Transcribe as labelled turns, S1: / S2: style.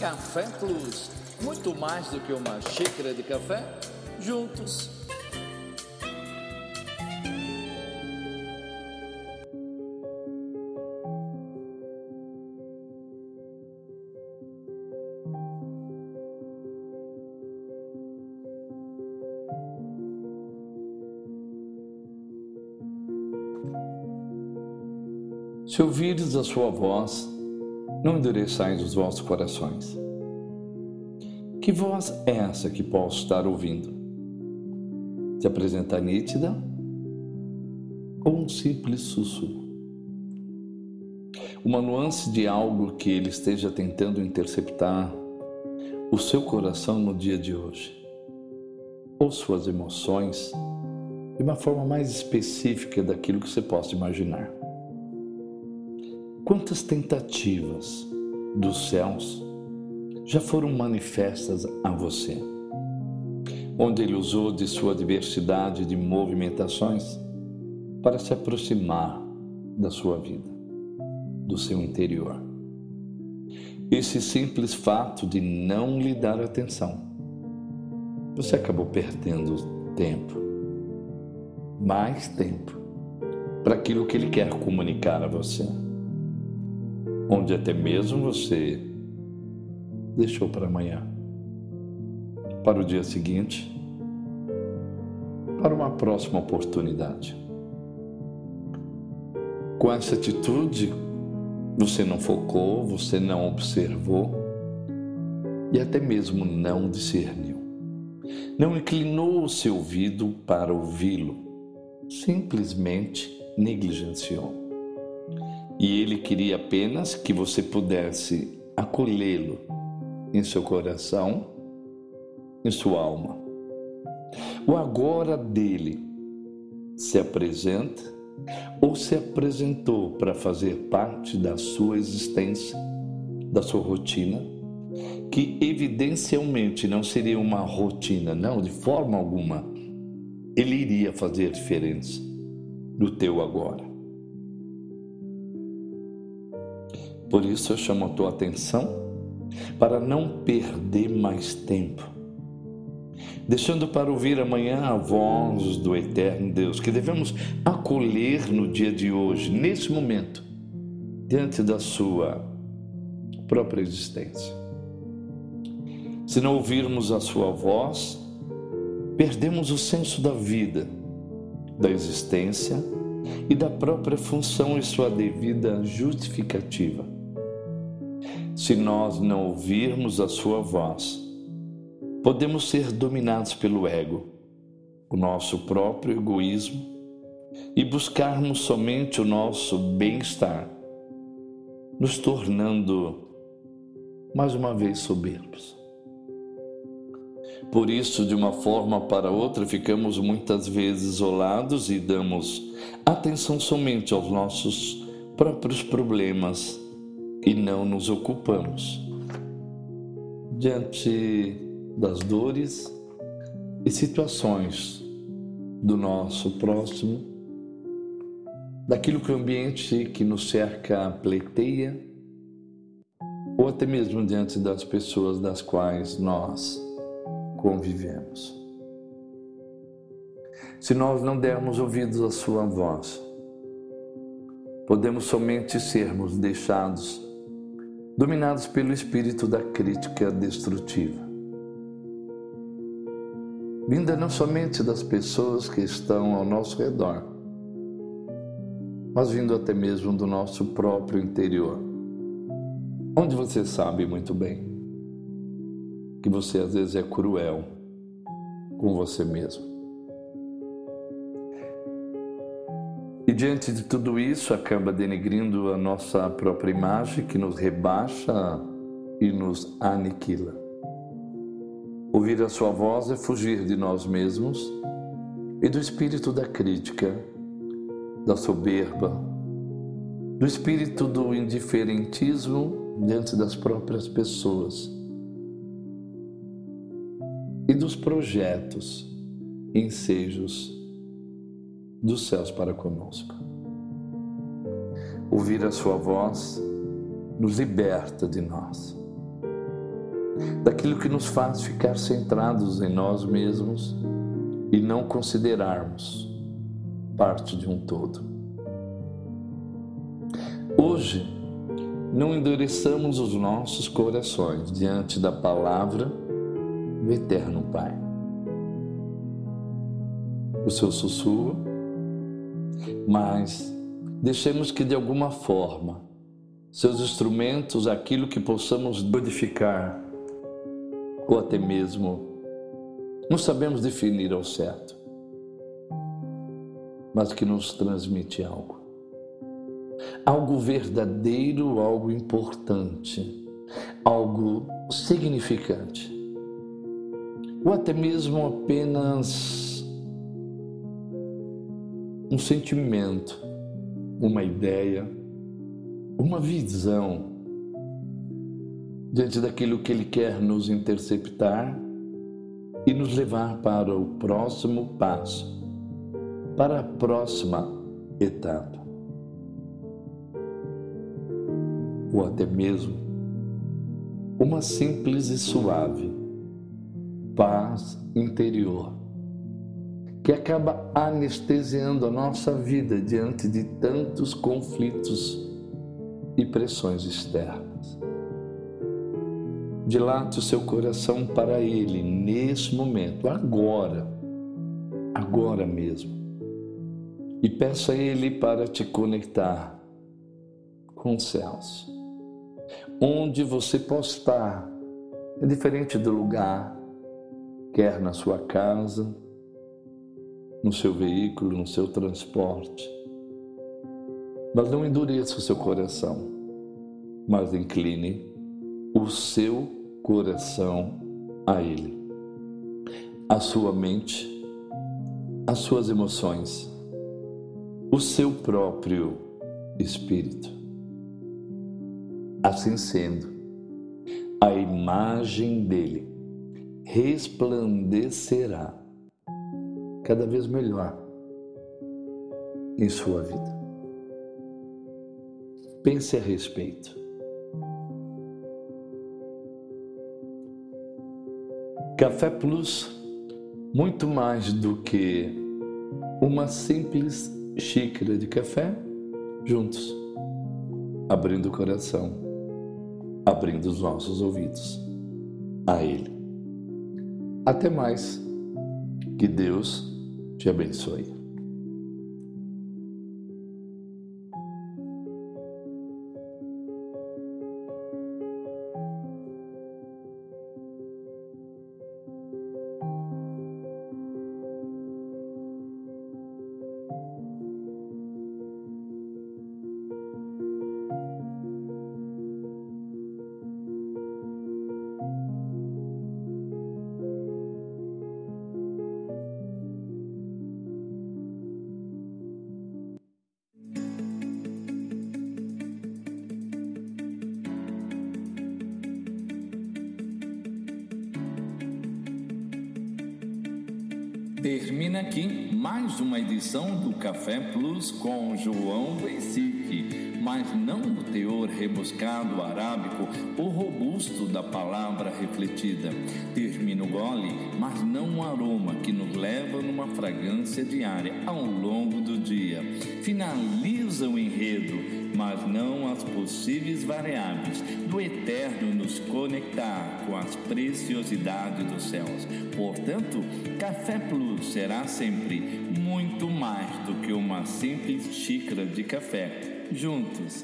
S1: Café Plus. Muito mais do que uma xícara de café, juntos.
S2: Se ouvires a sua voz, não endureçais os vossos corações. Que voz é essa que posso estar ouvindo? Se apresenta nítida ou um simples sussurro? Uma nuance de algo que ele esteja tentando interceptar o seu coração no dia de hoje, ou suas emoções, de uma forma mais específica daquilo que você possa imaginar. Quantas tentativas dos céus já foram manifestas a você? Onde ele usou de sua diversidade de movimentações para se aproximar da sua vida, do seu interior. Esse simples fato de não lhe dar atenção, você acabou perdendo tempo, mais tempo, para aquilo que ele quer comunicar a você onde até mesmo você deixou para amanhã, para o dia seguinte, para uma próxima oportunidade. Com essa atitude, você não focou, você não observou e até mesmo não discerniu. Não inclinou o seu ouvido para ouvi-lo, simplesmente negligenciou. E ele queria apenas que você pudesse acolhê-lo em seu coração, em sua alma. O agora dele se apresenta ou se apresentou para fazer parte da sua existência, da sua rotina, que evidencialmente não seria uma rotina, não, de forma alguma. Ele iria fazer diferença no teu agora. Por isso eu chamo a tua atenção para não perder mais tempo, deixando para ouvir amanhã a voz do eterno Deus, que devemos acolher no dia de hoje, nesse momento, diante da sua própria existência. Se não ouvirmos a sua voz, perdemos o senso da vida, da existência e da própria função e sua devida justificativa se nós não ouvirmos a sua voz, podemos ser dominados pelo ego, o nosso próprio egoísmo, e buscarmos somente o nosso bem-estar, nos tornando mais uma vez soberbos. Por isso, de uma forma para outra, ficamos muitas vezes isolados e damos atenção somente aos nossos próprios problemas e não nos ocupamos diante das dores e situações do nosso próximo, daquilo que o ambiente que nos cerca pleiteia, ou até mesmo diante das pessoas das quais nós convivemos. Se nós não dermos ouvidos à Sua voz, podemos somente sermos deixados dominados pelo espírito da crítica destrutiva. Vinda não somente das pessoas que estão ao nosso redor, mas vindo até mesmo do nosso próprio interior, onde você sabe muito bem que você às vezes é cruel com você mesmo. Diante de tudo isso, acaba denegrindo a nossa própria imagem, que nos rebaixa e nos aniquila. Ouvir a Sua voz é fugir de nós mesmos e do espírito da crítica, da soberba, do espírito do indiferentismo diante das próprias pessoas e dos projetos, ensejos dos céus para conosco. Ouvir a Sua voz nos liberta de nós. daquilo que nos faz ficar centrados em nós mesmos e não considerarmos parte de um todo. Hoje, não endureçamos os nossos corações diante da palavra do Eterno Pai. O seu sussurro, mas deixemos que de alguma forma seus instrumentos, aquilo que possamos modificar, ou até mesmo não sabemos definir ao certo, mas que nos transmite algo. Algo verdadeiro, algo importante, algo significante, ou até mesmo apenas um sentimento, uma ideia, uma visão diante daquilo que Ele quer nos interceptar e nos levar para o próximo passo, para a próxima etapa. Ou até mesmo uma simples e suave paz interior que acaba anestesiando a nossa vida diante de tantos conflitos e pressões externas. Dilate o seu coração para Ele nesse momento, agora, agora mesmo. E peça a Ele para te conectar com os céus. Onde você possa estar é diferente do lugar, quer na sua casa, no seu veículo, no seu transporte. Mas não endureça o seu coração, mas incline o seu coração a Ele, a sua mente, as suas emoções, o seu próprio espírito. Assim sendo, a imagem dele resplandecerá cada vez melhor em sua vida. Pense a respeito. Café Plus, muito mais do que uma simples xícara de café juntos, abrindo o coração, abrindo os nossos ouvidos a Ele. Até mais, que Deus te abençoe.
S1: Termina aqui mais uma edição do Café Plus com João Recife, mas não o teor rebuscado arábico ou robusto da palavra refletida. Termina o gole, mas não o aroma que nos leva numa fragrância diária ao longo do dia. Finaliza o enredo mas não as possíveis variáveis do eterno nos conectar com as preciosidades dos céus. Portanto, Café Plus será sempre muito mais do que uma simples xícara de café. Juntos